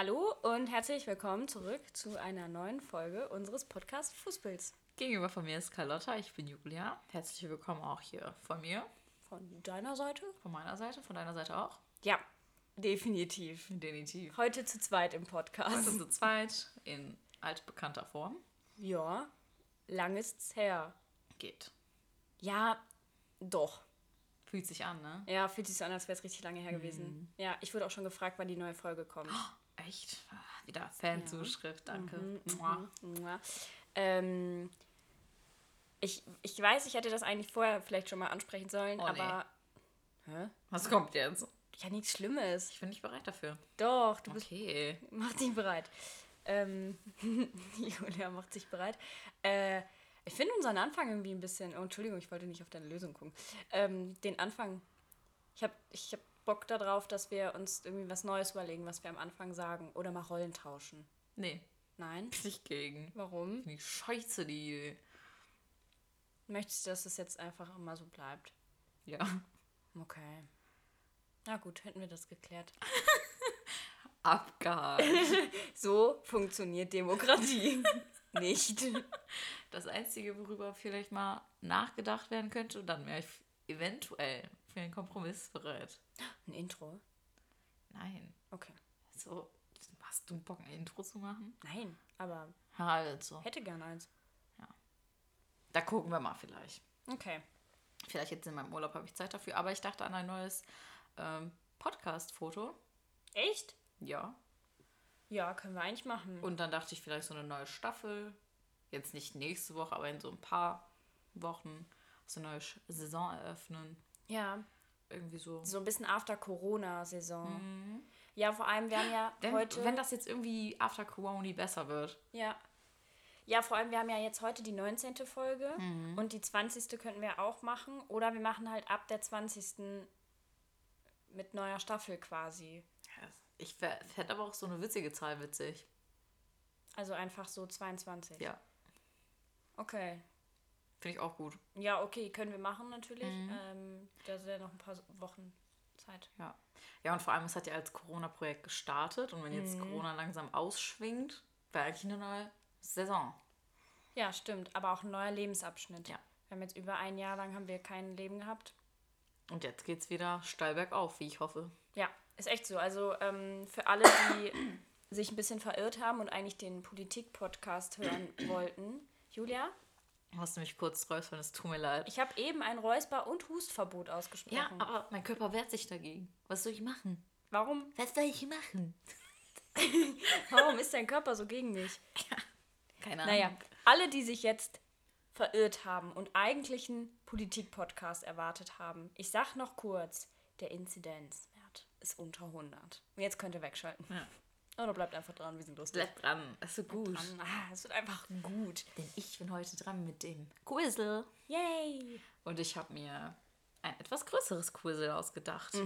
Hallo und herzlich willkommen zurück zu einer neuen Folge unseres Podcast Fußpilz. Gegenüber von mir ist Carlotta, ich bin Julia. Herzlich willkommen auch hier von mir. Von deiner Seite? Von meiner Seite, von deiner Seite auch? Ja, definitiv. Definitiv. Heute zu zweit im Podcast. Heute zu zweit in altbekannter Form. Ja, lang ist's her. Geht. Ja, doch. Fühlt sich an, ne? Ja, fühlt sich so an, als wäre es richtig lange her gewesen. Ja, ich wurde auch schon gefragt, wann die neue Folge kommt. Echt? Ah, Wieder Fanzuschrift, danke. Mhm, Mua. Ja. Ähm, ich, ich weiß, ich hätte das eigentlich vorher vielleicht schon mal ansprechen sollen, Oh, nee. aber. Hä? Was kommt jetzt? Ja, nichts Schlimmes. Ich bin nicht bereit dafür. Doch, du bist. Okay. Mach dich bereit. Ähm, Julia macht sich bereit. Äh, ich finde unseren Anfang irgendwie ein bisschen. Oh, Entschuldigung, ich wollte nicht auf deine Lösung gucken. Ähm, den Anfang. Ich habe ich hab Bock darauf, dass wir uns irgendwie was Neues überlegen, was wir am Anfang sagen. Oder mal Rollen tauschen. Nee, Nein? bin ich gegen. Warum? Ich scheiße, die Idee. Möchtest du, dass es jetzt einfach immer so bleibt? Ja. Okay. Na gut, hätten wir das geklärt. Abgehakt. So funktioniert Demokratie. Nicht. Das Einzige, worüber vielleicht mal nachgedacht werden könnte, dann wäre ich eventuell für einen Kompromiss bereit. Ein Intro? Nein. Okay. So, hast du Bock, ein Intro zu machen? Nein, aber Also, hätte gern eins. da gucken wir mal vielleicht. Okay. Vielleicht jetzt in meinem Urlaub habe ich Zeit dafür, aber ich dachte an ein neues ähm, Podcast-Foto. Echt? Ja. Ja, können wir eigentlich machen. Und dann dachte ich vielleicht so eine neue Staffel. Jetzt nicht nächste Woche, aber in so ein paar Wochen so eine Sch- Saison eröffnen. Ja, Irgendwie so. so ein bisschen after Corona-Saison. Ja, vor allem, wir haben ja Wenn, heute. wenn das jetzt irgendwie after Corona besser wird. ja. Ja, vor allem, wir haben ja jetzt heute die 19. Folge und die 20. könnten wir auch machen. Oder wir machen halt ab der 20. mit neuer Staffel quasi. Ich fände aber auch so eine witzige Zahl witzig. Also einfach so 22. Ja, Okay. Finde ich auch gut. Ja, okay, können wir machen natürlich. Ähm, da sind ja noch ein paar Wochen Zeit. Ja. Ja, und vor allem, es hat ja als Corona-Projekt gestartet und wenn jetzt Corona langsam ausschwingt, wäre eigentlich eine neue Saison. Ja, stimmt. Aber auch ein neuer Lebensabschnitt. Ja. Wir haben jetzt über ein Jahr lang haben wir kein Leben gehabt. Und jetzt geht's wieder steil bergauf, wie ich hoffe. Ja, ist echt so. Also ähm, für alle, die sich ein bisschen verirrt haben und eigentlich den Politik-Podcast hören wollten. Julia, Hast du mich kurz räuspern, es tut mir leid. ich habe eben ein Räusper- und Hustverbot ausgesprochen. Ja, aber mein Körper wehrt sich dagegen. Was soll ich machen? warum, Was soll ich machen? warum ist dein Körper so gegen mich? Keine Ahnung. Naja, alle, die sich jetzt verirrt haben und eigentlich einen Politik-Podcast erwartet haben, ich sag noch kurz, der Inzidenzwert ist unter 100. Und jetzt könnt ihr wegschalten. Ja. Oder bleibt einfach dran, wir sind lustig. Bleib dran, es wird gut. Dran. Ah, es wird einfach gut. Denn ich bin heute dran mit dem Quizzle. Yay! Und ich habe mir ein etwas größeres Quizzle ausgedacht.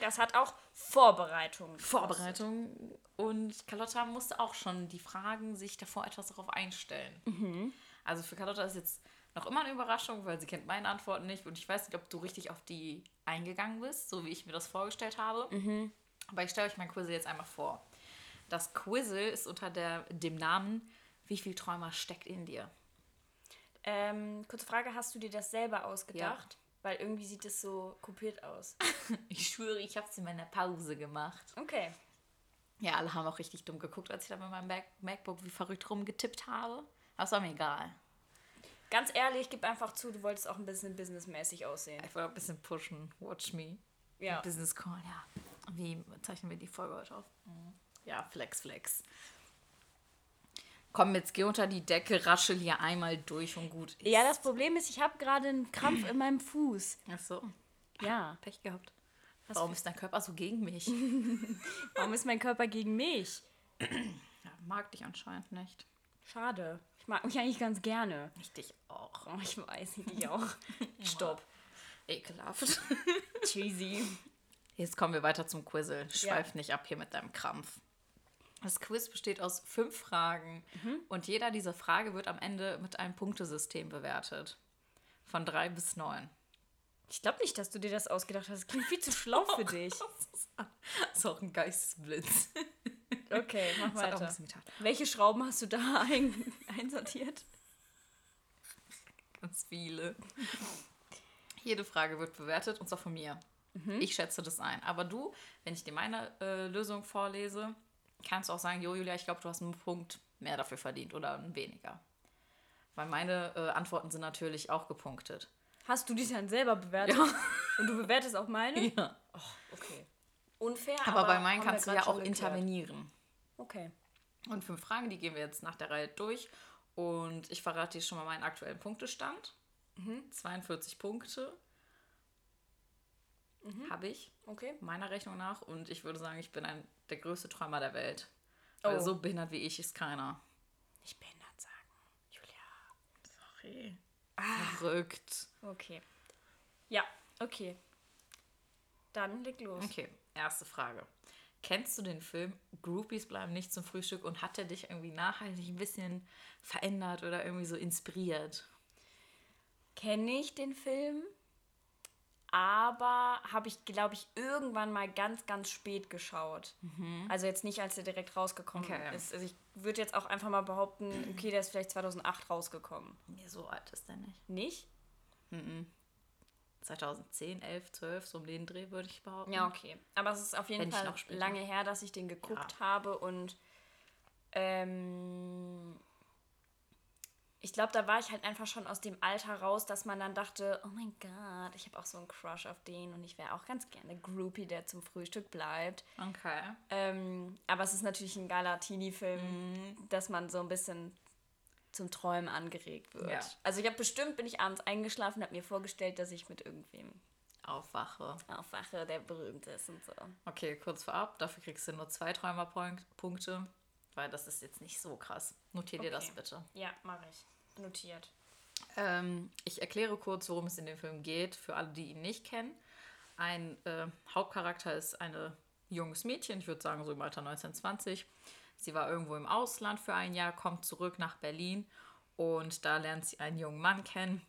Das hat auch Vorbereitungen. Vorbereitung. Und Carlotta musste auch schon die Fragen sich davor etwas darauf einstellen. Also für Carlotta ist jetzt noch immer eine Überraschung, weil sie kennt meine Antworten nicht und ich weiß nicht, ob du richtig auf die eingegangen bist, so wie ich mir das vorgestellt habe. Aber ich stelle euch mein Quizzle jetzt einmal vor. Das Quizzle ist unter der, dem Namen Wie viel Träumer steckt in dir? Ähm, kurze Frage, hast du dir das selber ausgedacht? Weil irgendwie sieht es so kopiert aus. Ich schwöre, ich habe es in meiner Pause gemacht. Okay. Ja, alle haben auch richtig dumm geguckt, als ich da mit meinem Mac MacBook wie verrückt rumgetippt habe. Aber es war mir egal. Ganz ehrlich, gib einfach zu, du wolltest auch ein bisschen businessmäßig aussehen. Ich wollte ein bisschen pushen. Watch me. Ja. Business Call, ja. Wie zeichnen wir die Folge heute auf? Mhm. Ja, Flex, Flex. Komm, jetzt geh unter die Decke, raschel hier einmal durch und gut ist. Ja, das Problem ist, ich habe gerade einen Krampf in meinem Fuß. Ach so, Ja. Pech gehabt. Warum ist dein Körper so gegen mich? Warum ist mein Körper gegen mich? ja, mag dich anscheinend nicht. Schade. Ich mag mich eigentlich ganz gerne. Ich dich auch. Oh, ich weiß, ich auch. Stopp. Ekelhaft. Cheesy. Jetzt kommen wir weiter zum Quizzle. Schweif nicht ab hier mit deinem Krampf. Das Quiz besteht aus fünf Fragen und jeder dieser Frage wird am Ende mit einem Punktesystem bewertet. Von drei bis neun. Ich glaube nicht, dass du dir das ausgedacht hast. Das klingt viel zu schlau für dich. Das ist auch ein Geistesblitz. Okay, mach weiter. Welche Schrauben hast du da ein, einsortiert? Ganz viele. Jede Frage wird bewertet und zwar von mir. Ich schätze das ein. Aber du, wenn ich dir meine äh, Lösung vorlese, kannst du auch sagen, jo Julia, ich glaube, du hast einen Punkt mehr dafür verdient oder weniger. Weil meine äh, Antworten sind natürlich auch gepunktet. Hast du dich dann selber bewertet? Und du bewertest auch meine? Ja. Okay. Unfair, Aber, bei meinen kannst du ja auch geklärt. intervenieren. Okay. Und fünf Fragen, die gehen wir jetzt nach der Reihe durch. Und ich verrate dir schon mal meinen aktuellen Punktestand. 42 Punkte habe ich, Okay. meiner Rechnung nach. Und ich würde sagen, ich bin ein, der größte Träumer der Welt. Weil Oh. so behindert wie ich ist keiner. Nicht behindert sagen. Julia. Sorry. Verrückt. Okay. Ja, okay. Dann leg los. Okay, erste Frage. Kennst du den Film Groupies bleiben nicht zum Frühstück und hat der dich irgendwie nachhaltig ein bisschen verändert oder irgendwie so inspiriert? Kenne ich den Film, aber habe ich, glaube ich, irgendwann mal ganz, ganz spät geschaut. Also jetzt nicht, als der direkt rausgekommen Okay. ist. Also ich würde jetzt auch einfach mal behaupten, okay, der ist vielleicht 2008 rausgekommen. Nee, so alt ist der nicht. Nicht? 2010, 11, 12, so um den Dreh würde ich behaupten. Ja, okay. Aber es ist auf jeden Wenn Fall noch lange her, dass ich den geguckt Ja. habe und ähm, ich glaube, da war ich halt einfach schon aus dem Alter raus, dass man dann dachte, oh mein Gott, ich habe auch so einen Crush auf den und ich wäre auch ganz gerne Groupie, der zum Frühstück bleibt. Okay. Ähm, aber es ist natürlich ein geiler Teenie-Film, Mhm. dass man so ein bisschen zum Träumen angeregt wird. Ja. Also ich habe bestimmt, bin ich abends eingeschlafen, habe mir vorgestellt, dass ich mit irgendwem Aufwache. aufwache, der berühmt ist und so. Okay, kurz vorab. Dafür kriegst du nur zwei Träumerpunkte, weil das ist jetzt nicht so krass. Notier dir das Okay. bitte. Ja, mache ich. Notiert. Ähm, ich erkläre kurz, worum es in dem Film geht, für alle, die ihn nicht kennen. Ein äh, Hauptcharakter ist ein junges Mädchen, ich würde sagen so im Alter 1920. Sie war irgendwo im Ausland für ein Jahr, kommt zurück nach Berlin und da lernt sie einen jungen Mann kennen,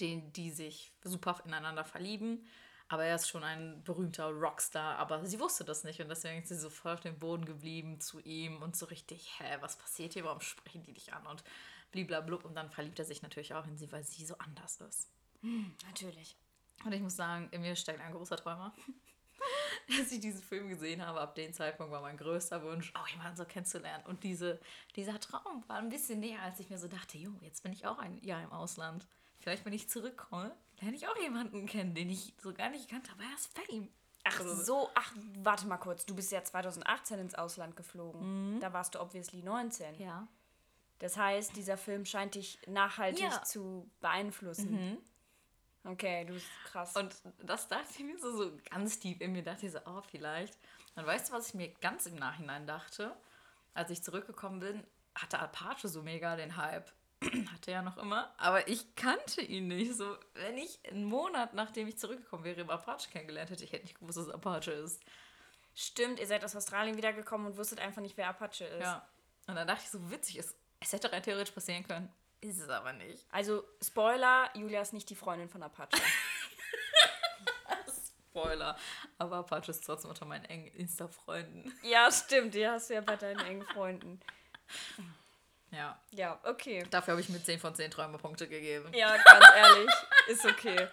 den, die sich super ineinander verlieben. Aber er ist schon ein berühmter Rockstar, aber sie wusste das nicht und deswegen ist sie so voll auf dem Boden geblieben zu ihm und so richtig, hä, was passiert hier, warum sprechen die dich an und bliblablub und dann verliebt er sich natürlich auch in sie, weil sie so anders ist. Natürlich. Und ich muss sagen, in mir steckt ein großer Träumer. Als ich diesen Film gesehen habe, ab dem Zeitpunkt war mein größter Wunsch, auch jemanden so kennenzulernen. Und diese, dieser Traum war ein bisschen näher, als ich mir so dachte, jo, jetzt bin ich auch ein Jahr im Ausland. Vielleicht, wenn ich zurückkomme, lerne ich auch jemanden kennen, den ich so gar nicht kannte, aber er ist Fame. Ach Also- so, ach, warte mal kurz. Du bist ja 2018 ins Ausland geflogen. Da warst du obviously 19. Ja. Das heißt, dieser Film scheint dich nachhaltig Ja. zu beeinflussen. Okay, du bist krass. Und das dachte ich mir so, so ganz tief in mir, dachte ich so, oh, vielleicht. Und weißt du, was ich mir ganz im Nachhinein dachte? Als ich zurückgekommen bin, hatte Apache so mega den Hype. hatte ja noch immer, aber ich kannte ihn nicht. So, wenn ich einen Monat nachdem ich zurückgekommen wäre, im Apache kennengelernt hätte, ich hätte nicht gewusst, dass es Apache ist. Stimmt, ihr seid aus Australien wiedergekommen und wusstet einfach nicht, wer Apache ist. Ja. Und dann dachte ich so, witzig, es, es hätte rein theoretisch passieren können. Ist es aber nicht. Also, Spoiler, Julia ist nicht die Freundin von Apache. Spoiler. Aber Apache ist trotzdem unter meinen engen Insta-Freunden. ja, stimmt, die hast du ja bei deinen engen Freunden. Ja. Ja, okay. Dafür habe ich mir 10 von 10 Träumerpunkte gegeben. Ja, ganz ehrlich, ist okay.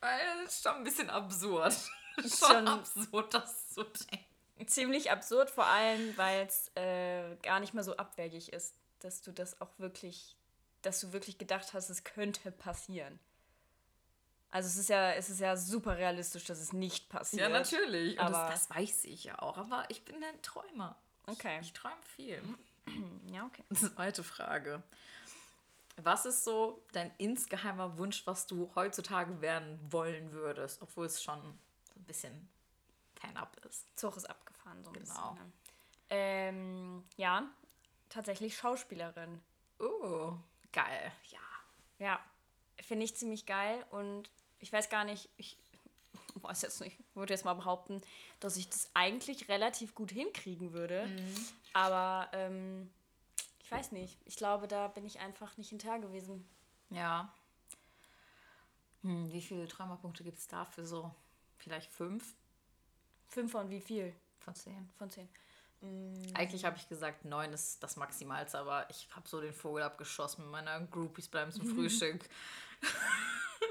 Weil das ist schon ein bisschen absurd. schon, Schon- absurd, das zu denken. Ziemlich absurd, vor allem, weil es äh, gar nicht mehr so abwegig ist, dass du das auch wirklich, dass du wirklich gedacht hast, es könnte passieren. Also es ist ja, es ist ja super realistisch, dass es nicht passiert. Ja, natürlich. Aber- das, das weiß ich ja auch. Aber ich bin ein Träumer. Okay. Ich träume viel. Ja, okay. Zweite Frage. Was ist so dein insgeheimer Wunsch, was du heutzutage werden wollen würdest, obwohl es schon ein bisschen fernab ist? Zug ist abgefahren, so ein Genau. bisschen. Ne? Ähm, ja, tatsächlich Schauspielerin. Oh, geil. Ja. Ja, finde ich ziemlich geil und ich weiß gar nicht, ich weiß jetzt nicht, würde jetzt mal behaupten, dass ich das eigentlich relativ gut hinkriegen würde. Aber ähm, ich weiß nicht. Ich glaube, da bin ich einfach nicht hinterher gewesen. Ja. Hm, wie viele Träumerpunkte gibt es dafür? So vielleicht fünf Fünf von wie viel? von zehn. Von zehn. Eigentlich habe ich gesagt, neun ist das Maximalste, aber ich habe so den Vogel abgeschossen mit meiner Groupies bleiben zum Frühstück.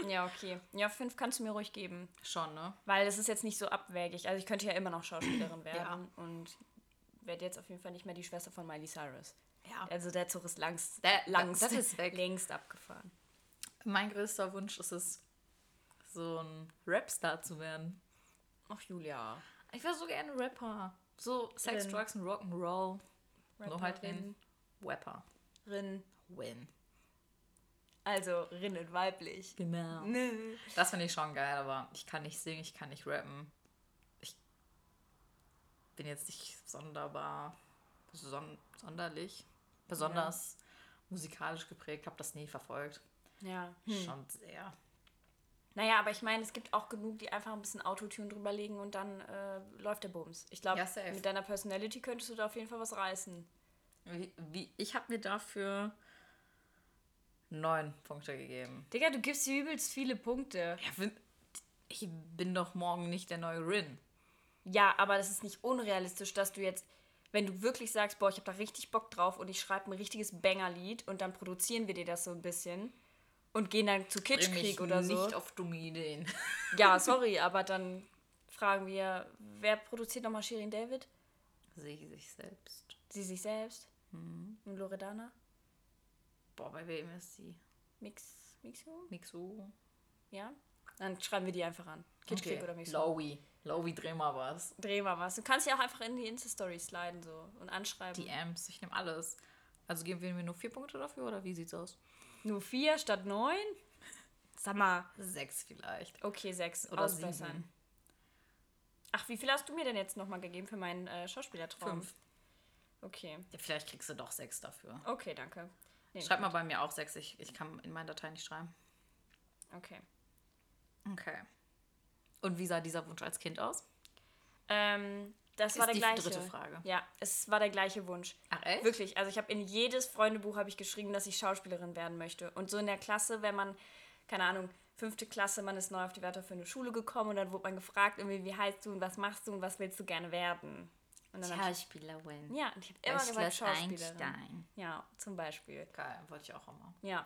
Ja, okay. Ja, fünf kannst du mir ruhig geben. Schon, ne? Weil es ist jetzt nicht so abwägig. Also ich könnte ja immer noch Schauspielerin werden. Und werde jetzt auf jeden Fall nicht mehr die Schwester von Miley Cyrus. Ja. Also der Zug ist langst, Der- langst das ist weg. längst abgefahren. Mein größter Wunsch ist es, so ein Rapstar zu werden. Ach, Julia. Ich wäre so gerne Rapper. So Sex, Rin. Drugs und Rock'n'Roll. Nur halt in Rapper. Rin. Win. Also Rin in weiblich. Genau. Nö. Das finde ich schon geil, aber ich kann nicht singen, ich kann nicht rappen. Ich bin jetzt nicht sonderbar, son sonderlich, besonders musikalisch geprägt, habe das nie verfolgt. Ja. Schon sehr. Naja, aber ich meine, es gibt auch genug, die einfach ein bisschen Autotune drüberlegen und dann äh, läuft der Bums. Ich glaube, Ja, mit deiner Personality könntest du da auf jeden Fall was reißen. Wie, wie, ich habe mir dafür neun Punkte gegeben. Digga, du gibst dir übelst viele Punkte. Ja, ich bin doch morgen nicht der neue Rin. Ja, aber das ist nicht unrealistisch, dass du jetzt, wenn du wirklich sagst, boah, ich habe da richtig Bock drauf und ich schreibe ein richtiges Banger-Lied und dann produzieren wir dir das so ein bisschen und gehen dann zu Kitschkrieg oder so. nicht auf dumme Ideen. Ja, sorry, aber dann fragen wir, wer produziert nochmal Shirin David? Sehe sich selbst. Sie sich selbst? Mhm. Und Loredana? Boah, bei wem ist sie? Mix, Mixu? Mixu. Ja? Dann schreiben wir die einfach an. Kitschkrieg oder Mixu. Lowy. Lowy, dreh mal was. Dreh mal was. Du kannst ja auch einfach in die Insta-Story sliden so und anschreiben. DMs, ich nehme alles. Also geben wir mir nur vier Punkte dafür oder wie sieht's aus? Nur vier statt neun? Sag mal. Sechs vielleicht. Okay, sechs. Oder Ausbessern. sieben. Ach, wie viel hast du mir denn jetzt nochmal gegeben für meinen äh, Schauspielertraum? Fünf. Okay. Ja, vielleicht kriegst du doch sechs dafür. Okay, danke. Nee, Schreib mal bei mir auch sechs. Ich, ich kann in meinen Dateien nicht schreiben. Okay. Okay. Und wie sah dieser Wunsch als Kind aus? Ähm, das Ist war der die gleiche. dritte Frage. Ja, es war der gleiche Wunsch. Ach, echt? Wirklich. Also ich habe in jedes Freundebuch habe ich geschrieben, dass ich Schauspielerin werden möchte. Und so in der Klasse, wenn man, keine Ahnung, fünfte Klasse, man ist neu auf die weiterführende Schule gekommen und dann wurde man gefragt, irgendwie, wie heißt du und was machst du und was willst du gerne werden? Schauspielerin. ja, und ich habe immer gesagt Schauspielerin. Einstein. Ja, zum Beispiel. Geil, wollte ich auch immer. Ja.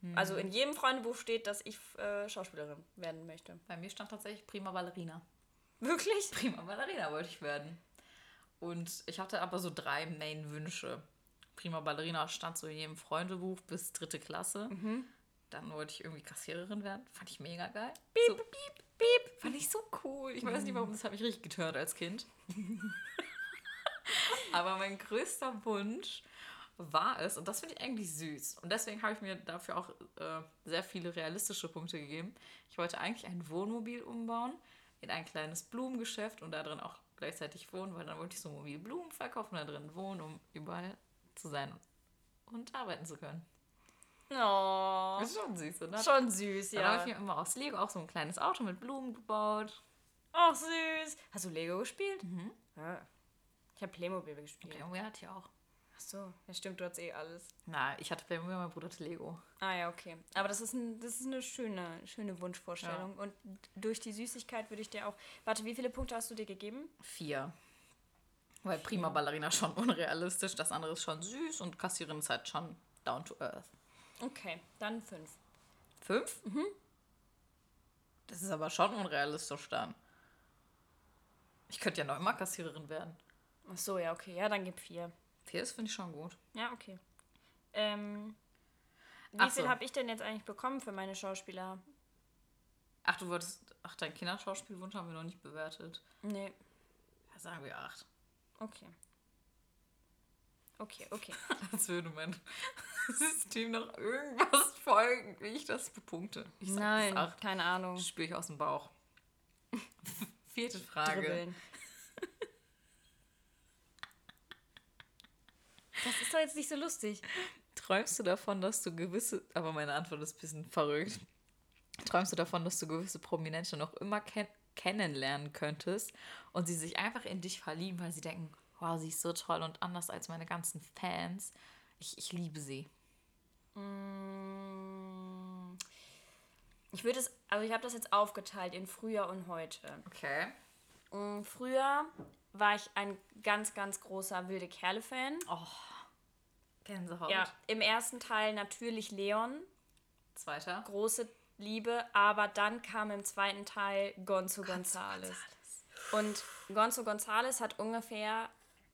Hm. Also in jedem Freundebuch steht, dass ich äh, Schauspielerin werden möchte. Bei mir stand tatsächlich Prima Ballerina. Wirklich? Prima Ballerina wollte ich werden. Und ich hatte aber so drei Main-Wünsche. Prima Ballerina stand so in jedem Freundebuch bis dritte Klasse. Dann wollte ich irgendwie Kassiererin werden. Fand ich mega geil. Piep, so, piep, piep. Fand ich so cool. Ich weiß nicht warum, das habe ich richtig getört als Kind. aber mein größter Wunsch war es, und das finde ich eigentlich süß. Und deswegen habe ich mir dafür auch äh, sehr viele realistische Punkte gegeben. Ich wollte eigentlich ein Wohnmobil umbauen in ein kleines Blumengeschäft und da drin auch gleichzeitig wohnen, weil dann wollte ich so mobile Blumen verkaufen, da drin wohnen, um überall zu sein und arbeiten zu können. Oh, ist schon süß, oder? schon süß, Dann habe ja. ich mir immer aus Lego auch so ein kleines Auto mit Blumen gebaut. Ach, süß. Hast du Lego gespielt? Ja. Ich habe Playmobil gespielt. Playmobil hat ja auch. Ach so, ja stimmt, du hast eh alles. Na, ich hatte Playmobil, mein Bruder hatte Lego. Ah ja, okay. Aber das ist, ein, das ist eine schöne, schöne Wunschvorstellung. Und durch die Süßigkeit würde ich dir auch... Warte, wie viele Punkte hast du dir gegeben? Vier. Weil Prima Ballerina schon unrealistisch, das andere ist schon süß und Kassierin ist halt schon down to earth. Okay, dann fünf. Fünf? Mhm. Das ist aber schon unrealistisch dann. Ich könnte ja noch immer Kassiererin werden. Ach so, ja, okay. Ja, dann gib vier. Vier ist, finde ich schon gut. Ja, okay. Ähm, wie Ach viel so. habe ich denn jetzt eigentlich bekommen für meine Schauspieler? Ach, du wolltest. Ach, dein Kinderschauspielwunsch haben wir noch nicht bewertet. Nee, Ja, sagen wir acht. okay. Okay, okay. Als würde mein System noch irgendwas folgen, wie ich das bepunkte. Ich sag Nein, das acht. keine Ahnung. Spüre ich aus dem Bauch. Vierte Frage. Dribbeln. Das ist doch jetzt nicht so lustig. Träumst du davon, dass du gewisse. Aber meine Antwort ist ein bisschen verrückt. Träumst du davon, dass du gewisse Prominente noch immer ken kennenlernen könntest und sie sich einfach in dich verlieben, weil sie denken, wow, sie ist so toll und anders als meine ganzen Fans. Ich, ich liebe sie. Mm, Ich würde es, also ich habe das jetzt aufgeteilt in früher und heute. Okay. Mm, Früher war ich ein ganz, ganz großer Wilde Kerle-Fan. Oh, Gänsehaut. Ja, im ersten Teil natürlich Leon, Zweiter. große Liebe, aber dann kam im zweiten Teil Gonzo Gonzales. Und Gonzo Gonzales hat ungefähr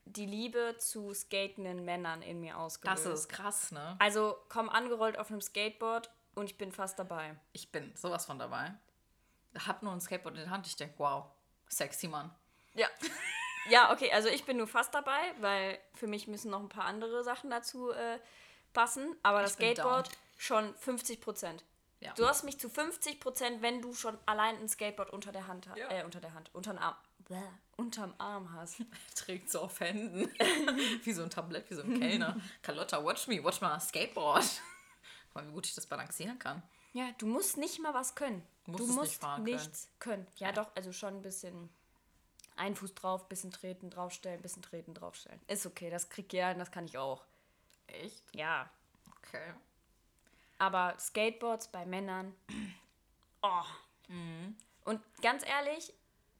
die Liebe zu skatenden Männern in mir ausgelöst. Das ist krass, ne? Also komm angerollt auf einem Skateboard und ich bin fast dabei. Ich bin sowas von dabei. Hab nur ein Skateboard in der Hand. Ich denke, wow, sexy Mann. Ja. Ja, okay, also ich bin nur fast dabei, weil für mich müssen noch ein paar andere Sachen dazu äh, passen. Aber das Ich bin Skateboard schon 50 Prozent. Ja. Du hast mich zu 50 Prozent, wenn du schon allein ein Skateboard unter der Hand hast. Ja. Äh, unter der Hand. Unterm Arm. Bäh, unterm Arm hast. Trägt so auf Händen. wie so ein Tablett, wie so ein Kellner. Carlotta, watch me, watch my Skateboard. Guck mal, wie gut ich das balancieren kann. Ja, du musst nicht mal was können. Musst du es nicht musst fahren können. nichts können. Ja, doch, also schon ein bisschen ein Fuß drauf, bisschen treten, draufstellen, bisschen treten, draufstellen. Ist okay, das krieg ich ja, hin, das kann ich auch. Echt? Ja. Okay. Aber Skateboards bei Männern. Oh. Mhm. Und ganz ehrlich,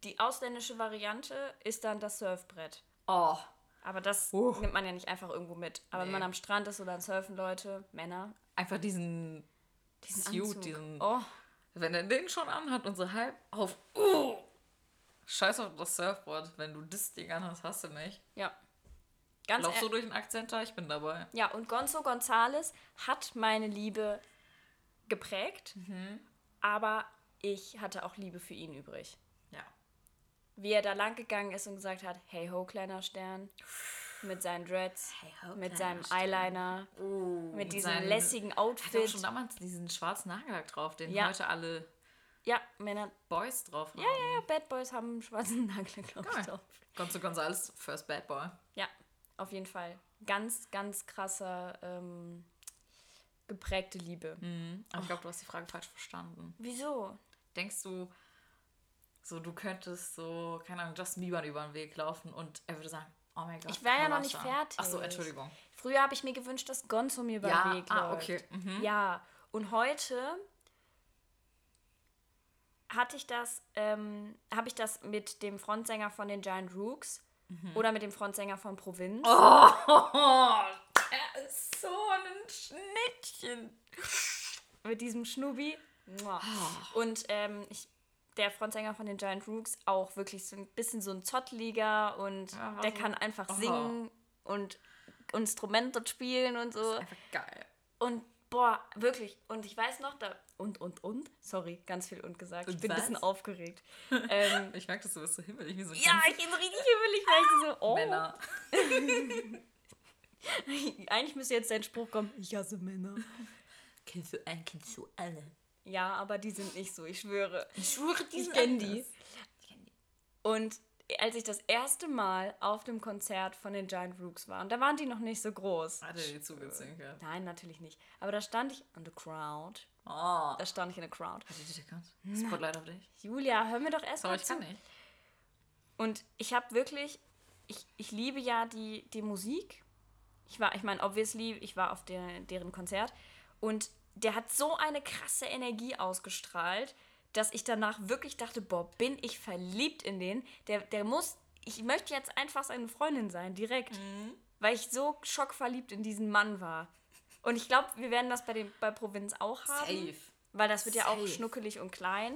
die ausländische Variante ist dann das Surfbrett. Oh, Aber das Uh. nimmt man ja nicht einfach irgendwo mit. Aber wenn Nee. man am Strand ist oder dann surfen Leute, Männer, einfach diesen, diesen Suit, Anzug. diesen. Oh, Wenn er den schon anhat und so halb auf. Oh, Scheiß auf das Surfboard. Wenn du das Ding anhast, hast du nicht. ja. Ganz Lauf so ehr- durch den Akzent da, ich bin dabei. Ja, und Gonzo Gonzales hat meine Liebe geprägt, Mhm. aber ich hatte auch Liebe für ihn übrig. Ja. Wie er da lang gegangen ist und gesagt hat, hey ho, kleiner Stern, mit seinen Dreads, Hey ho, mit seinem Stern. Eyeliner, Oh, mit diesem seinen- lässigen Hat auch Outfit. schon damals diesen schwarzen Nagellack drauf, den Ja. heute alle Ja, Männer, Boys drauf haben. ja, ja, Bad Boys haben einen schwarzen Nagel, glaube ich, Geil. drauf. Gonzo Gonzales, First Bad Boy. Ja, auf jeden Fall. Ganz, ganz krasser, ähm, geprägte Liebe. Mhm. Aber ich glaube, du hast die Frage falsch verstanden. Wieso? Denkst du, so du könntest so, keine Ahnung, Justin Bieber über den Weg laufen und er würde sagen, oh mein Gott. Ich war ja noch nicht fertig. Ach so, Entschuldigung. Früher habe ich mir gewünscht, dass Gonzo mir über Ja, den Weg ah, läuft. okay, mhm. Ja, und heute hatte ich das, ähm, habe ich das mit dem Frontsänger von den Giant Rooks oder mit dem Frontsänger von Provinz. Mhm. Oh, er ist so ein Schnittchen. Mit diesem Schnubi. Ah. Und ähm, ich, der Frontsänger von den Giant Rooks auch wirklich so ein bisschen so ein Zottliger und Ja, der so- kann einfach Oh. singen und Instrumente spielen und so. Einfach geil. Und boah, wirklich. Und ich weiß noch, da. Und, und, und? Sorry, ganz viel und gesagt. Ich bin ein bisschen aufgeregt. ähm, Ich merke, dass du bist so himmelig wie so ja, ich bin so richtig himmelig, weil ich so, oh. Männer. Eigentlich müsste jetzt dein Spruch kommen, ich hasse Männer. Kennst du einen, kennst du alle. Ja, aber die sind nicht so, ich schwöre. Ich schwöre, die Ich sind kenne anders. die. Und als ich das erste Mal auf dem Konzert von den Giant Rooks war, und da waren die noch nicht so groß. Hat er die zugezwinkert? Nein, natürlich nicht. Aber da stand ich in the crowd. Oh. Da stand ich in der Crowd. Hat er dich erkannt? Spotlight auf dich? Julia, hör mir doch erst Aber mal ich zu. kann nicht. Und ich habe wirklich, ich, ich liebe ja die, die Musik. Ich war, ich meine, obviously, ich war auf der, deren Konzert und der hat so eine krasse Energie ausgestrahlt, dass ich danach wirklich dachte, boah, bin ich verliebt in den. Der, der muss, ich möchte jetzt einfach seine Freundin sein, direkt. Weil ich so schockverliebt in diesen Mann war. Und ich glaube, wir werden das bei, dem, bei Provinz auch haben. Safe. Weil das wird ja auch Safe. schnuckelig und klein.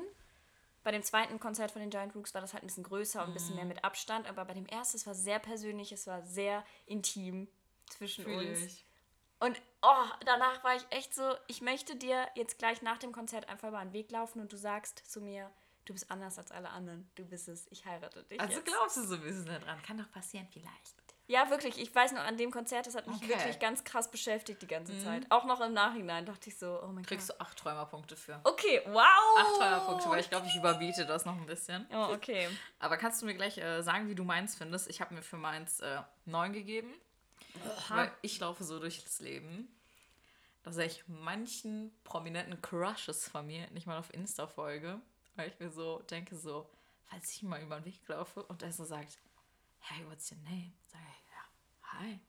Bei dem zweiten Konzert von den Giant Rooks war das halt ein bisschen größer und ein Mhm. bisschen mehr mit Abstand. Aber bei dem ersten, es war sehr persönlich, es war sehr intim zwischen Fühl uns. ich. Und oh, danach war ich echt so, ich möchte dir jetzt gleich nach dem Konzert einfach über den Weg laufen und du sagst zu mir, du bist anders als alle anderen. Du bist es, ich heirate dich. Also jetzt. glaubst du so ein bisschen daran? Kann doch passieren, vielleicht. Ja, ich Ich weiß noch, an dem Konzert, das hat mich Okay. Mhm. wirklich ganz krass beschäftigt die ganze Zeit. Auch noch im Nachhinein dachte ich so, oh mein Kriegst Gott. du acht Träumerpunkte für. Okay, wow. Acht Träumerpunkte, weil ich glaube, ich überbiete das noch ein bisschen. Oh, okay. Aber kannst du mir gleich äh, sagen, wie du meins findest? Ich habe mir für meins äh, 9 gegeben. Weil ich laufe so durch das Leben, dass ich manchen prominenten Crushes von mir nicht mal auf Insta folge. Weil ich mir so denke, so, falls ich mal über den Weg laufe und er so sagt, hey, what's your name? Sag ich, ja, hi,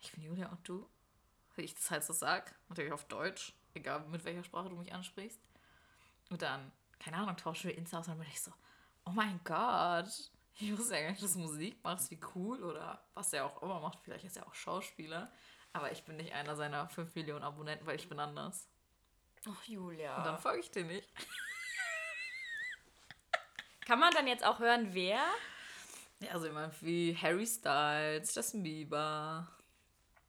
ich bin Julia und du? Wie ich das halt so sag, natürlich auf Deutsch, egal mit welcher Sprache du mich ansprichst. Und dann, keine Ahnung, tauschen wir Insta aus und dann bin ich so, oh mein Gott, Ich wusste ja gar nicht, dass du Musik machst, wie cool oder was er auch immer macht. Vielleicht ist er auch Schauspieler. Aber ich bin nicht einer seiner 5 Millionen Abonnenten, weil ich bin anders. Ach, Julia. Und dann folge ich dir nicht. Kann man dann jetzt auch hören, wer? Ja, also jemand wie Harry Styles, Justin Bieber.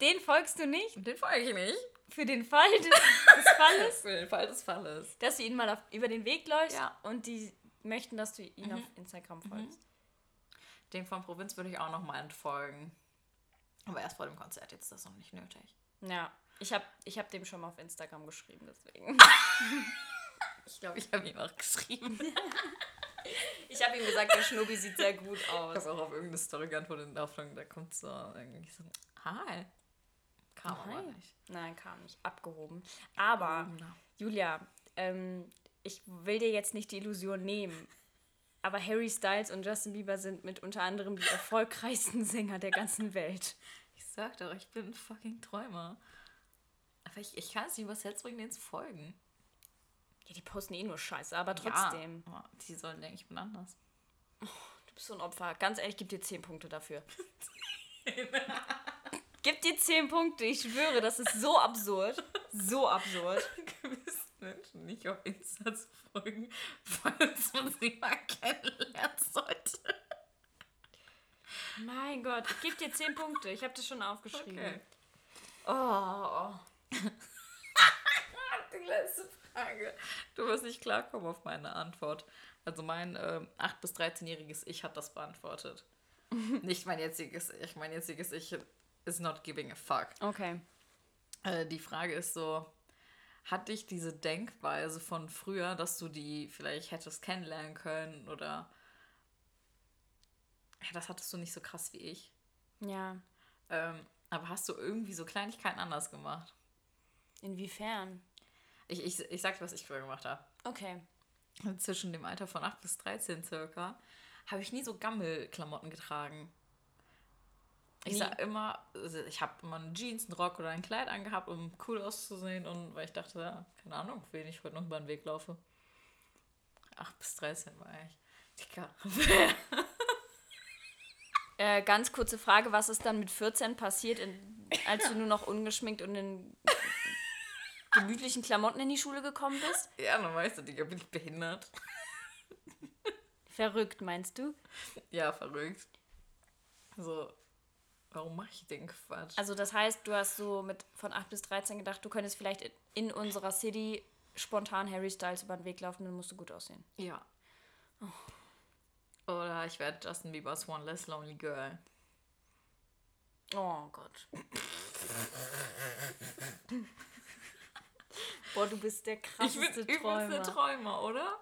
Den folgst du nicht? Den folge ich nicht. Für den Fall des, des Falles, Für den Fall des Falles. dass du ihn mal auf, über den Weg läufst Ja. und die möchten, dass du ihn auf Instagram folgst. Den von Provinz würde ich auch noch mal entfolgen. Aber erst vor dem Konzert, jetzt ist das noch nicht nötig. Ja, ich habe ich hab dem schon mal auf Instagram geschrieben, deswegen. Ich glaube, ich habe ihm auch geschrieben. Ich habe ihm gesagt, der Schnubi sieht sehr gut Ich aus. habe auch auf irgendeine Story geantwortet in der Hoffnung, da kommt so irgendwie so, hi. Kam aber Hi. nicht. Nein, kam nicht. Abgehoben. Aber. Julia, ähm, ich will dir jetzt nicht die Illusion nehmen. Aber Harry Styles und Justin Bieber sind mit unter anderem die erfolgreichsten Sänger der ganzen Welt. Ich sag doch, ich bin ein fucking Träumer. Aber ich, ich kann es nicht übers Herz bringen, denen zu folgen. Ja, die posten eh nur Scheiße, aber trotzdem. Ja, aber die sollen denken, ich bin anders. Du bist so ein Opfer. Ganz ehrlich, gib dir 10 Punkte dafür. gib dir 10 Punkte. Ich schwöre, das ist so absurd. So absurd. gewissen Menschen nicht auf Insta zu folgen, falls man sie mal kennenlernen sollte. Mein Gott, ich gebe dir 10 Punkte. Ich habe das schon aufgeschrieben. Okay. Oh. Die letzte Frage. Du wirst nicht klarkommen auf meine Antwort. Also mein ähm, 8- bis 13-jähriges Ich hat das beantwortet. nicht mein jetziges Ich. Mein jetziges Ich is not giving a fuck. Okay. Äh, die Frage ist so, hat dich diese Denkweise von früher, dass du die vielleicht hättest kennenlernen können oder ja, das hattest du nicht so krass wie ich. Ja. Ähm, aber hast du irgendwie so Kleinigkeiten anders gemacht? Inwiefern? Ich, ich, ich sag dir, was ich früher gemacht habe. Okay. Zwischen dem Alter von 8 bis 13 circa habe ich nie so Gammelklamotten getragen. Ich Nie? sag immer, also ich habe immer eine Jeans, einen Rock oder ein Kleid angehabt, um cool auszusehen und weil ich dachte, ja, keine Ahnung, wen ich heute noch über den Weg laufe. 8 bis 13 war ich. Dicker. Äh, ganz kurze Frage, was ist dann mit 14 passiert, in, als du nur noch ungeschminkt und in gemütlichen Klamotten in die Schule gekommen bist? ja, dann weißt du, Digga, bin ich behindert. Verrückt, meinst du? Ja, verrückt. So, warum mache ich den Quatsch? Also das heißt, du hast so mit von 8 bis 13 gedacht, du könntest vielleicht in, unserer City spontan Harry Styles über den Weg laufen, dann musst du gut aussehen. Ja. Oder ich werde Justin Bieber's One Less Lonely Girl. Oh Gott. Boah, du bist der krasseste Träumer. Träumer, oder?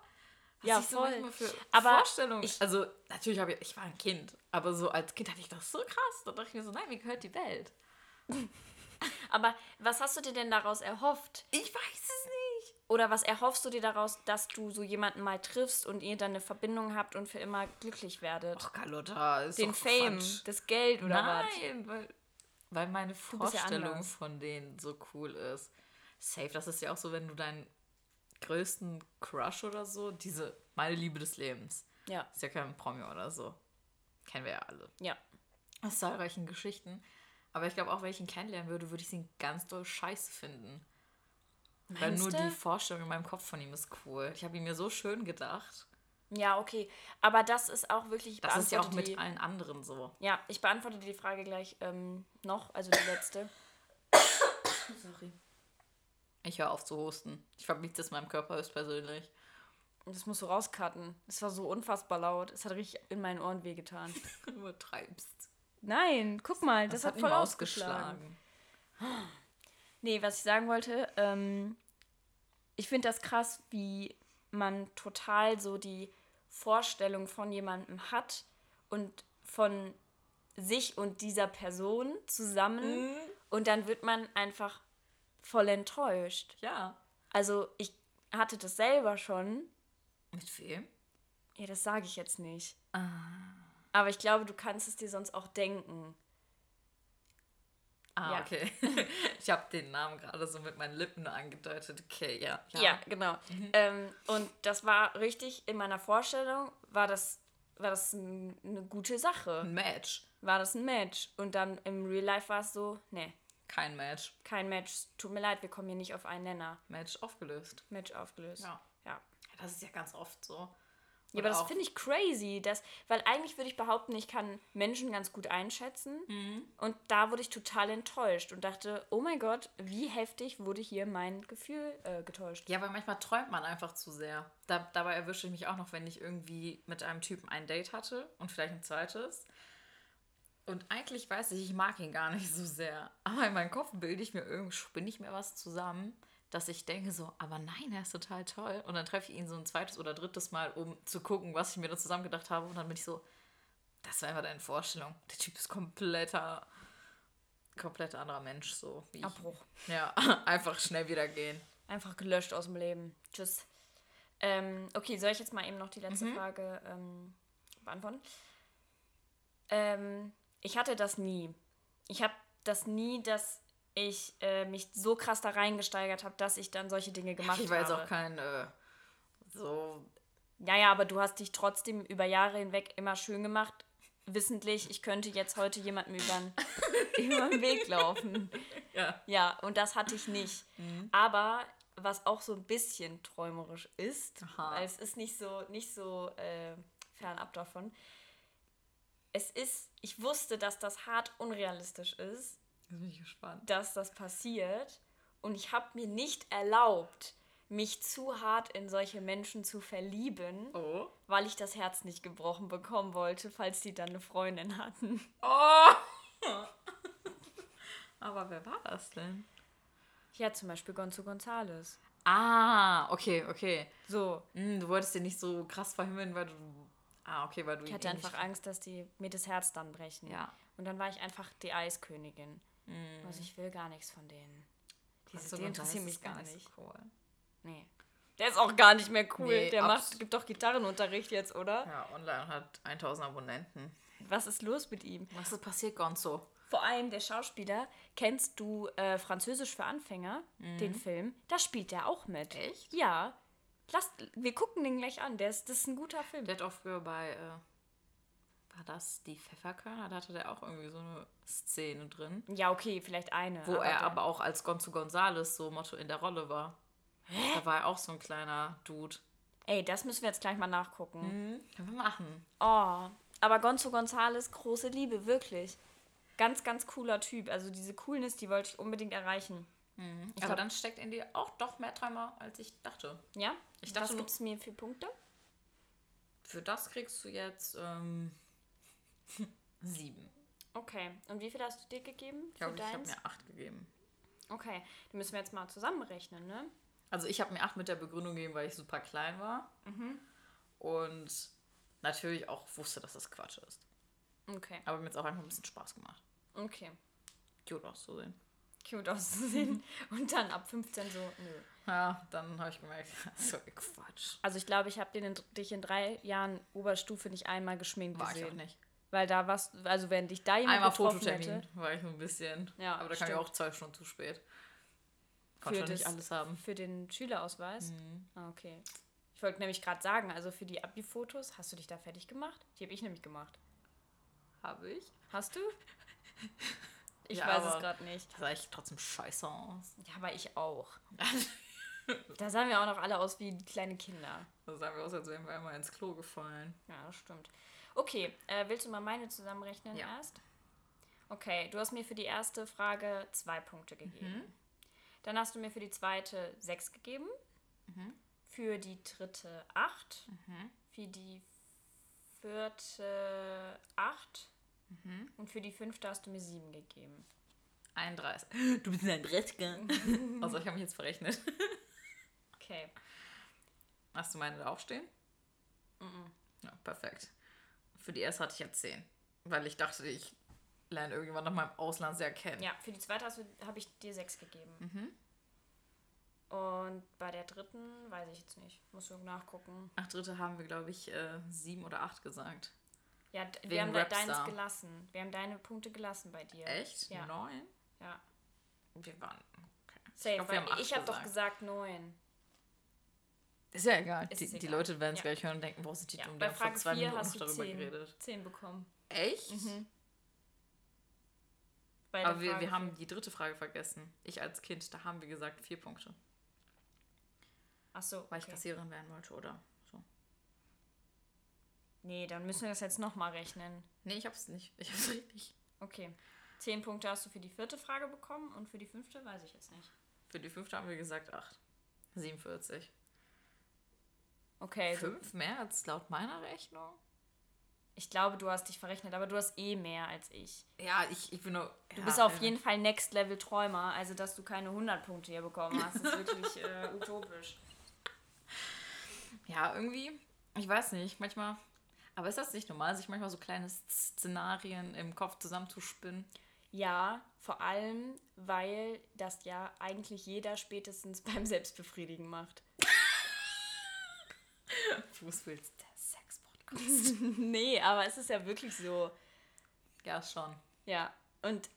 Was Ja, ich so voll. manchmal für Aber Vorstellungen. ich- also, natürlich habe ich, ich war ein Kind, aber so als Kind hatte ich das so krass. Da dachte ich mir so, nein, mir gehört die Welt. Aber was hast du dir denn daraus erhofft? Ich weiß es nicht. Oder was erhoffst du dir daraus, dass du so jemanden mal triffst und ihr dann eine Verbindung habt und für immer glücklich werdet? Ach, Carlotta, ist Den Fame, Quatsch. das Geld oder was? Nein, weil, weil meine ja Vorstellung anders. von denen so cool ist. Safe, das ist ja auch so, wenn du deinen größten Crush oder so, diese meine Liebe des Lebens, Ja, ist ja kein Promi oder so. Kennen wir ja alle. ja. Aus zahlreichen Geschichten. Aber ich glaube, auch wenn ich ihn kennenlernen würde, würde ich ihn ganz doll scheiße finden. Weil Meinst nur du? die Vorstellung in meinem Kopf von ihm ist cool. Ich habe ihn mir so schön gedacht. Ja, okay. Aber das ist auch wirklich. ich Das ist ja auch mit die, allen anderen so. Ja, ich beantworte die Frage gleich ähm, noch, also die letzte. Sorry. Ich höre auf zu husten. Ich verbiete es meinem Körper höchstpersönlich. Und das musst du rauscutten. Es war so unfassbar laut. Es hat richtig in meinen Ohren wehgetan. Du übertreibst. Nein, guck mal, das, hat ihn voll ausgeschlagen. Nee, was ich sagen wollte, ähm, ich finde das krass, wie man total so die Vorstellung von jemandem hat und von sich und dieser Person zusammen Mhm. und dann wird man einfach voll enttäuscht. Ja. Also ich hatte das selber schon. Mit wem? Ja, das sage ich jetzt nicht. Aber ich glaube, du kannst es dir sonst auch denken. Ah, Ja. okay. ich habe den Namen gerade so mit meinen Lippen angedeutet. Okay, ja. Ja, genau. Ähm, und das war richtig, in meiner Vorstellung war das war das ein, eine gute Sache. Ein Match. War das ein Match. Und dann im Real Life war es so, nee, Kein Match. kein Match. Tut mir leid, wir kommen hier nicht auf einen Nenner. Match aufgelöst. Match aufgelöst. Ja. Ja. Das ist ja ganz oft so. Ja, aber das finde ich crazy, dass, weil eigentlich würde ich behaupten, ich kann Menschen ganz gut einschätzen. Und da wurde ich total enttäuscht und dachte, oh mein Gott, wie heftig wurde hier mein Gefühl äh, getäuscht. Ja, weil manchmal träumt man einfach zu sehr. Da, dabei erwische ich mich auch noch, wenn ich irgendwie mit einem Typen ein Date hatte und vielleicht ein zweites. Und eigentlich weiß ich, ich mag ihn gar nicht so sehr. Aber in meinem Kopf bilde ich mir irgendwie, spinne ich mir was zusammen, dass ich denke so, aber nein, er ist total toll. Und dann treffe ich ihn so ein zweites oder drittes Mal, um zu gucken, was ich mir da zusammen gedacht habe. Und dann bin ich so, das war einfach deine Vorstellung. Der Typ ist kompletter, kompletter anderer Mensch, so wie ich. Abbruch. Ja, einfach schnell wieder gehen. Einfach gelöscht aus dem Leben. Tschüss. Ähm, okay, soll ich jetzt mal eben noch die letzte Frage ähm, beantworten? Ähm, ich hatte das nie. Ich habe das nie, dass ich äh, mich so krass da reingesteigert habe, dass ich dann solche Dinge gemacht Ich war jetzt habe. auch kein äh, so. Ja, ja, aber du hast dich trotzdem über Jahre hinweg immer schön gemacht. Wissentlich, ich könnte jetzt heute jemandem über den Weg laufen. Ja. Ja, und das hatte ich nicht. Aber was auch so ein bisschen träumerisch ist, Aha. weil es ist nicht so, nicht so äh, fernab davon. Es ist, ich wusste, dass das hart unrealistisch ist, Jetzt bin ich gespannt. dass das passiert. Und ich habe mir nicht erlaubt, mich zu hart in solche Menschen zu verlieben, Oh. weil ich das Herz nicht gebrochen bekommen wollte, falls die dann eine Freundin hatten. Oh! Aber wer war das denn? Ja, zum Beispiel Gonzo Gonzales. Ah, okay, okay. So, Hm, du wolltest den nicht so krass verhimmeln, weil du. Ah, okay, weil du ich hatte eh einfach. Angst, dass die mir das Herz dann brechen. Ja. Und dann war ich einfach die Eiskönigin. Also ich will gar nichts von denen. Die, Ach so, die interessieren mich gar nicht. cool. Nee. Der ist auch gar nicht mehr cool. Nee, Der macht, gibt doch Gitarrenunterricht jetzt, oder? Ja, online hat 1000 Abonnenten. Was ist los mit ihm? Was ist passiert, Gonzo? Vor allem der Schauspieler, kennst du äh, Französisch für Anfänger, den Film? Da spielt der auch mit. Mhm. Echt? Ja. Lass, wir gucken den gleich an. Der ist, das ist ein guter Film. Der hat auch früher bei. Äh, war das die Pfefferkörner? Da hatte der auch irgendwie so eine Szene drin. ja, okay, vielleicht eine. Wo er der- aber auch als Gonzo Gonzales so Motto in der Rolle war. Da war er auch so ein kleiner Dude. Ey, das müssen wir jetzt gleich mal nachgucken. Können wir machen. Oh, aber Gonzo Gonzales, große Liebe, wirklich. Ganz, ganz cooler Typ. Also diese Coolness, die wollte ich unbedingt erreichen. Ich Aber glaub- dann steckt in dir auch doch mehr Träume, als ich dachte. Ja? Ich dachte Was gibt es mir für Punkte? Für das kriegst du jetzt ähm, sieben. Okay. Und wie viel hast du dir gegeben Ich glaube, ich habe mir acht gegeben. Okay, die müssen wir jetzt mal zusammenrechnen, ne? Also ich habe mir acht mit der Begründung gegeben, weil ich super klein war. Und natürlich auch wusste, dass das Quatsch ist. Okay. Aber mir hat es auch einfach ein bisschen Spaß gemacht. Okay. Cute auszusehen. Cute auszusehen. Und dann ab 15 so, nö. Ja, dann habe ich gemerkt, so Quatsch. Also ich glaube, ich habe dich in drei Jahren Oberstufe nicht einmal geschminkt War ich auch gesehen. nicht. Weil da warst, also wenn dich da jemand Einmal getroffen Fototermin hätte, war ich so ein bisschen. Ja, aber da kam ich stimmt. auch zwei Stunden zu spät. Konnte Für nicht alles haben. für den Schülerausweis. Mhm. Ah, okay. Ich wollte nämlich gerade sagen, also für die Abi-Fotos, hast du dich da fertig gemacht? Die habe ich nämlich gemacht. Habe ich? Hast du? Ich Ja, weiß es gerade nicht. Das sah ich trotzdem scheiße aus. Ja, aber ich auch. da sahen wir auch noch alle aus wie kleine Kinder. Das sah mir aus, als wären wir einmal ins Klo gefallen. Ja, das stimmt. Okay, äh, willst du mal meine zusammenrechnen Ja. erst? Okay, du hast mir für die erste Frage zwei Punkte gegeben. Dann hast du mir für die zweite sechs gegeben. Für die dritte acht. Für die vierte acht. Und für die fünfte hast du mir sieben gegeben. 31. Du bist ein Brettger. also ich habe mich jetzt verrechnet. Okay. Hast du meine da auch stehen? Ja, perfekt. Für die erste hatte ich ja 10. Weil ich dachte, ich lerne irgendwann noch mal im Ausland sehr kennen. Ja, für die zweite habe ich dir sechs gegeben. Und bei der dritten weiß ich jetzt nicht. Musst du nachgucken. Ach, dritte haben wir, glaube ich, äh, 7 oder 8 gesagt. Ja, d- wir Wegen haben Rapstar. deins gelassen. Wir haben deine Punkte gelassen bei dir. Echt? Ja. 9? Ja. Wir waren. Okay. Safe, glaub, wir weil ich habe doch gesagt. neun. Ist ja egal. Ist Die, es die egal. Leute werden es Ja. gleich hören und denken, boah, sind die Ja, dumm, bei Frage zwei 4 Minuten hast noch du darüber 10, geredet. 10 bekommen. Echt? Der Aber wir, wir haben die dritte Frage vergessen. Ich als Kind, da haben wir gesagt vier Punkte. Ach so, Weil ich okay. Kassiererin werden wollte, oder. Nee, dann müssen wir das jetzt nochmal rechnen. Nee, ich hab's nicht. Ich hab's richtig. Okay. 10 Punkte hast du für die vierte Frage bekommen und für die fünfte weiß ich jetzt nicht. Für die fünfte haben wir gesagt acht. 47. Okay, du, Fünf mehr als laut meiner Rechnung? ich glaube, du hast dich verrechnet, aber du hast eh mehr als ich. Ja, ich, ich bin nur. Du bist auf jeden Fall Next Level Träumer, also dass du keine 100 Punkte hier bekommen hast, ist wirklich äh, utopisch. Ja, irgendwie. Ich weiß nicht, manchmal. Aber ist das nicht normal, sich manchmal so kleine Szenarien im Kopf zusammenzuspinnen? Ja, vor allem, weil das ja eigentlich jeder spätestens beim Selbstbefriedigen macht. Fußpilz, der Sex-Podcast. nee, aber es ist ja wirklich so. ja, schon. Ja, und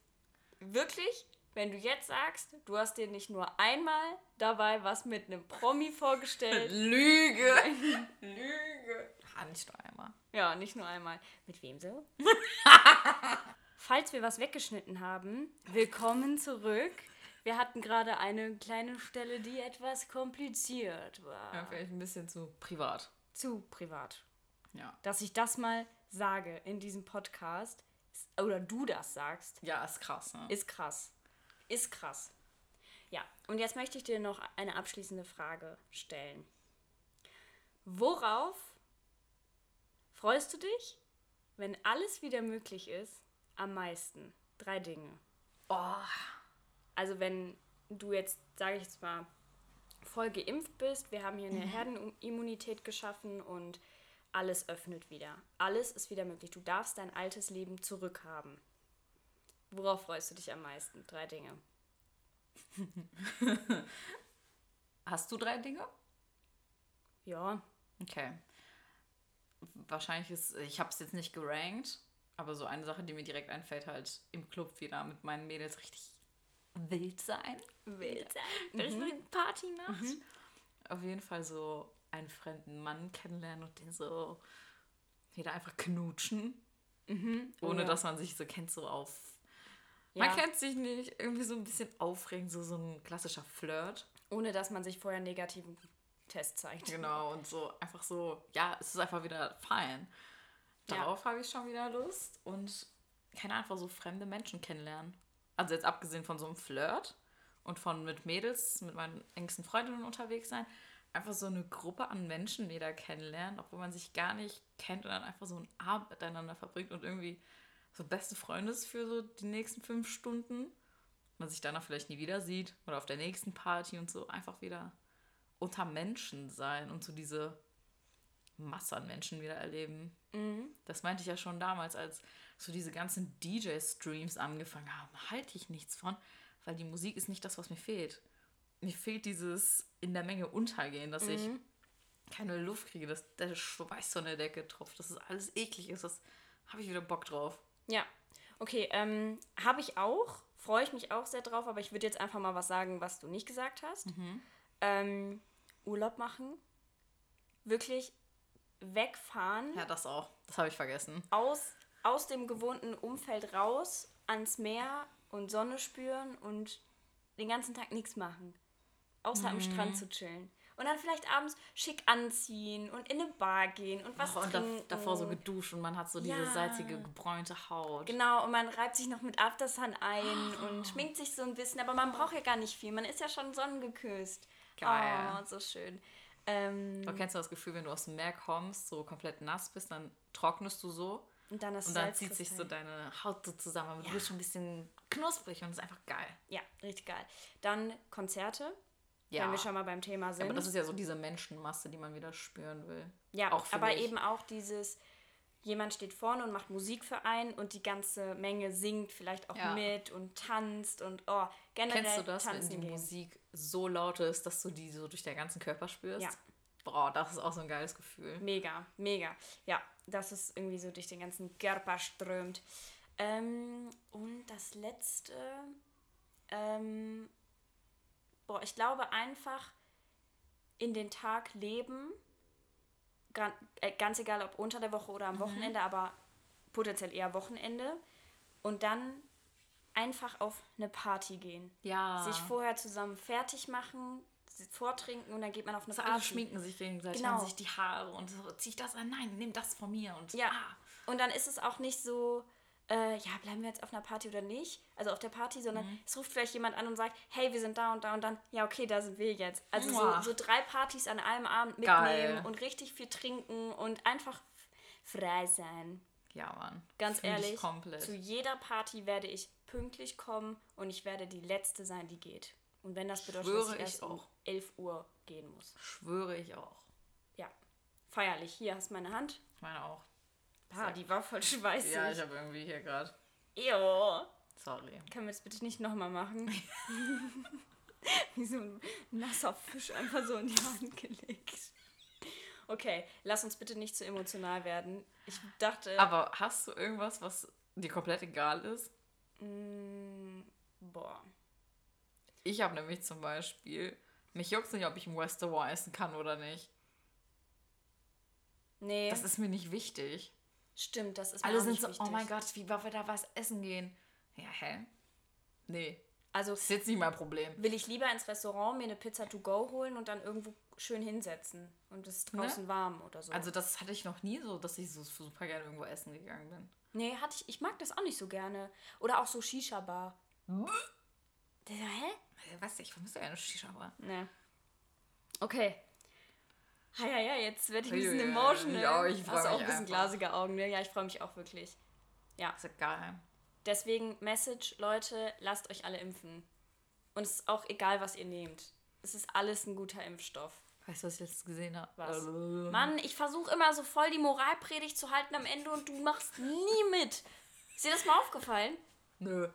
wirklich, wenn du jetzt sagst, du hast dir nicht nur einmal dabei was mit einem Promi vorgestellt. Lüge! Lüge! Ah, nicht nur einmal. Ja, nicht nur einmal. Mit wem so? Falls wir was weggeschnitten haben, willkommen zurück. Wir hatten gerade eine kleine Stelle, die etwas kompliziert war. Ja, vielleicht ein bisschen zu privat. Zu privat. Ja. Dass ich das mal sage in diesem Podcast, oder du das sagst, Ja, ist krass, ne? Ist krass. Ist krass. Ja, und jetzt möchte ich dir noch eine abschließende Frage stellen. Worauf freust du dich, wenn alles wieder möglich ist, am meisten? Drei Dinge. Oh, Also wenn du jetzt, sage ich jetzt mal, voll geimpft bist, wir haben hier eine Herdenimmunität geschaffen und alles öffnet wieder. Alles ist wieder möglich. Du darfst dein altes Leben zurückhaben. Worauf freust du dich am meisten? Drei Dinge. hast du drei Dinge? Ja, Okay. Wahrscheinlich ist, ich habe es jetzt nicht gerankt, aber so eine Sache, die mir direkt einfällt, halt im Club wieder mit meinen Mädels richtig wild sein. wild sein. Richtig Partynacht. Auf jeden Fall so einen fremden Mann kennenlernen und den so wieder einfach knutschen. Ohne ja. dass man sich so kennt, so auf. Ja. Man kennt sich nicht, irgendwie so ein bisschen aufregend, so, so ein klassischer Flirt. Ohne dass man sich vorher negativen Test zeigt. Genau, und so einfach so, ja, es ist einfach wieder fein. Ja. Darauf habe ich schon wieder Lust und keine Ahnung, einfach so fremde Menschen kennenlernen. Also jetzt abgesehen von so einem Flirt und von mit Mädels, mit meinen engsten Freundinnen unterwegs sein, einfach so eine Gruppe an Menschen wieder kennenlernen, obwohl man sich gar nicht kennt und dann einfach so einen Abend miteinander verbringt und irgendwie so beste Freunde ist für so die nächsten fünf Stunden. Man sich danach vielleicht nie wieder sieht oder auf der nächsten Party und so einfach wieder unter Menschen sein und so diese Masse an Menschen wieder erleben. Das meinte ich ja schon damals, als so diese ganzen DJ-Streams angefangen haben. Halte ich nichts von, weil die Musik ist nicht das, was mir fehlt. Mir fehlt dieses in der Menge untergehen, dass ich keine Luft kriege, dass der Schweiß von der Decke tropft, dass es alles eklig ist. Das habe ich wieder Bock drauf. Ja, okay, ähm, habe ich auch, freue ich mich auch sehr drauf, aber ich würde jetzt einfach mal was sagen, was du nicht gesagt hast. Ähm, Urlaub machen, wirklich wegfahren, Ja, das auch. Das habe ich vergessen. aus, aus dem gewohnten Umfeld raus, ans Meer und Sonne spüren und den ganzen Tag nichts machen. Außer am Strand zu chillen. Und dann vielleicht abends schick anziehen und in eine Bar gehen und was Oh, und trinken. davor so geduscht und man hat so diese Ja. salzige, gebräunte Haut. Genau, und man reibt sich noch mit Aftersun ein und schminkt sich so ein bisschen, aber man braucht ja gar nicht viel. Man ist ja schon sonnengeküsst. Geil. Oh, so schön. Ähm, kennst du das Gefühl, wenn du aus dem Meer kommst, so komplett nass bist, dann trocknest du so und dann und dann zieht sich so deine Haut so zusammen. Aber Ja. du bist schon ein bisschen knusprig und es ist einfach geil. Ja, richtig geil. Dann Konzerte, Ja. wenn wir schon mal beim Thema sind. aber das ist ja so diese Menschenmasse, die man wieder spüren will. Ja, auch aber mich. eben auch dieses, jemand steht vorne und macht Musik für einen und die ganze Menge singt vielleicht auch Ja. mit und tanzt und oh, generell Kennst du das, wenn tanzen die gehen. Musik so laut ist, dass du die so durch den ganzen Körper spürst? Ja. Boah, das ist auch so ein geiles Gefühl. Mega, mega. Ja, dass es irgendwie so durch den ganzen Körper strömt. Ähm, und das letzte, ähm, boah, ich glaube einfach in den Tag leben, ganz egal ob unter der Woche oder am Wochenende, aber potenziell eher Wochenende und dann einfach auf eine Party gehen. Ja. Sich vorher zusammen fertig machen, sich vortrinken und dann geht man auf eine So Party. alle schminken sich gegenseitig Genau. sich die Haare und so, zieh ich das an? Nein, nimm das von mir. Und Ja. ah. Und dann ist es auch nicht so, äh, ja, bleiben wir jetzt auf einer Party oder nicht? Also auf der Party, sondern Mhm. es ruft vielleicht jemand an und sagt, hey, wir sind da und da und dann, ja, okay, da sind wir jetzt. Also so, so drei Partys an einem Abend Geil. mitnehmen und richtig viel trinken und einfach frei sein. Ja, Mann. Ganz ich ehrlich, zu jeder Party werde ich pünktlich kommen und ich werde die Letzte sein, die geht. Und wenn das bedeutet, dass Schwöre ich ich erst um auch. 11 Uhr gehen muss. Schwöre ich auch. Ja, feierlich. Hier hast du meine Hand. Ich meine auch. Ah, die war voll schweißig. Ja, ich habe irgendwie hier gerade. Ew. Sorry. Können wir das bitte nicht nochmal machen? Wie so ein nasser Fisch einfach so in die Hand gelegt. Okay, lass uns bitte nicht zu emotional werden. Ich dachte, Aber hast du irgendwas, was dir komplett egal ist? mm, boah. Ich habe nämlich zum Beispiel. Mich juckt nicht, ob ich im Restaurant essen kann oder nicht. Nee, Das ist mir nicht wichtig. Stimmt, das ist Alle sind so, wichtig. oh mein Gott, wie wollen wir da was essen gehen? Ja, hä? Nee, Also das ist jetzt nicht mein Problem. will ich lieber ins Restaurant mir eine Pizza to go holen und dann irgendwo schön hinsetzen. Und es ist draußen warm oder so. Also das hatte ich noch nie so, dass ich so super gerne irgendwo essen gegangen bin. nee, hatte ich, ich mag das auch nicht so gerne. Oder auch so Shisha-Bar. So, hä? Nicht, ich vermisse eine Shisha-Bar. Nee. Okay. Ja, ja, ja, jetzt werde ich ein bisschen emotional. Ja, ich freu Hast du auch mich ein bisschen einfach. glasige Augen, ne? Ja, ich freue mich auch wirklich. Ja, Ist egal. deswegen Message, Leute, lasst euch alle impfen. Und es ist auch egal, was ihr nehmt. Es ist alles ein guter Impfstoff. Weißt du, was ich jetzt gesehen habe? Was? Mann, ich versuche immer so voll die Moralpredigt zu halten am Ende und du machst nie mit. Ist dir das mal aufgefallen? Nö.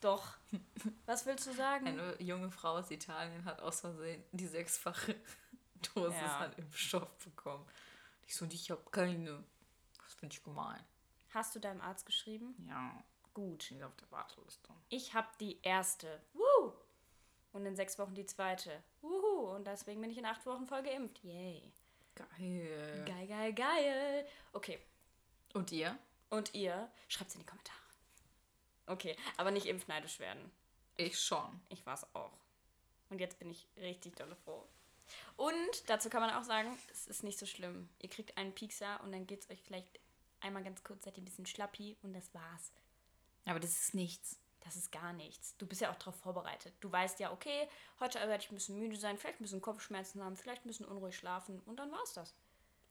Doch. Was willst du sagen? Eine junge Frau aus Italien hat aus Versehen die sechsfache Dosis Ja. an Impfstoff bekommen. Ich so, ich habe keine. Das finde ich gemein. Hast du deinem Arzt geschrieben? Ja, Gut. steht auf der Warteliste. Ich habe die erste. Woo! Und in sechs Wochen die zweite. Wuhu! Und deswegen bin ich in acht Wochen voll geimpft. Yay. Geil. Geil, geil, geil. Okay. Und ihr? Und ihr? Schreibt's in die Kommentare. Okay, aber nicht impfneidisch werden. Ich schon. Ich war's auch. Und jetzt bin ich richtig dolle froh. Und dazu kann man auch sagen, es ist nicht so schlimm. Ihr kriegt einen Piekser und dann geht's euch vielleicht einmal ganz kurz, seid ihr ein bisschen schlappi und das war's. Aber das ist nichts. Das ist gar nichts. Du bist ja auch darauf vorbereitet. Du weißt ja, okay, heute werde ich ein bisschen müde sein, vielleicht ein bisschen Kopfschmerzen haben, vielleicht ein bisschen unruhig schlafen und dann war's das.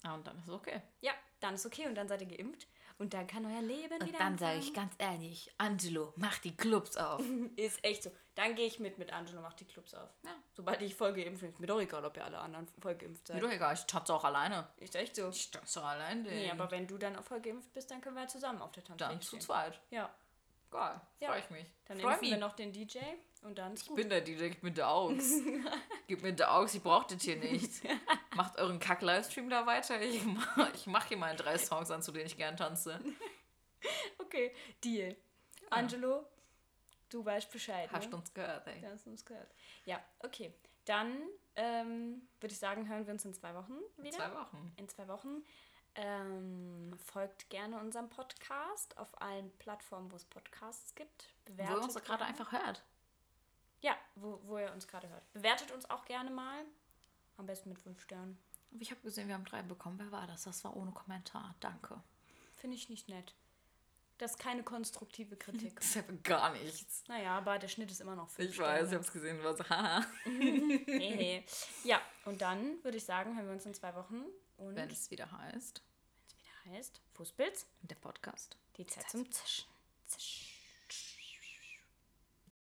Ah, und dann ist es okay. Ja, dann ist okay und dann seid ihr geimpft und dann kann euer Leben Und wieder dann sage ich ganz ehrlich, Angelo, mach die Clubs auf. Ist echt so. Dann gehe ich mit mit Angelo, mach die Clubs auf. Ja. Sobald ich voll geimpft bin, ist mir doch egal, ob ihr alle anderen voll geimpft Mir seid. doch egal, ich tanze auch alleine. Ist echt so. Ich tanze auch allein. Nee, aber wenn du dann auch voll geimpft bist, dann können wir ja zusammen auf der Tanzfläche dann zu zweit. Ja, Geil, Ja. freue ich mich. dann Freu impfen wir mich. noch den DJ und dann Ich bin der DJ, gib mir die Augs. gib mir die Augs, ich brauch das hier nicht. Macht euren Kack-Livestream da weiter. Ich mach, ich mach hier mal drei Songs an, zu denen ich gern tanze. Okay, Deal. Angelo, du weißt Bescheid. Hast ne? du uns gehört, ey. Ja, hast du uns gehört. Ja, okay. Dann ähm, würde ich sagen, hören wir uns in zwei Wochen In wieder. zwei Wochen. In zwei Wochen. Ähm, folgt gerne unserem Podcast auf allen Plattformen, wo es Podcasts gibt. Wo Bewertet ihr uns gerade einfach hört. Ja, wo, wo ihr uns gerade hört. Bewertet uns auch gerne mal. Am besten mit fünf Sternen. Ich habe gesehen, wir haben drei bekommen. Wer war das? Das war ohne Kommentar. Danke. Finde ich nicht nett. Das ist keine konstruktive Kritik. Das ist ja gar nichts. naja, aber der Schnitt ist immer noch fünf Ich weiß, ich Sterne. habe es gesehen, war so, haha. Nee, nee. Ja, und dann würde ich sagen, hören wir uns in zwei Wochen. Und Wenn es wieder heißt, wieder heißt, Fußpilz, der Podcast. die Zeit zum Zischen. Zisch.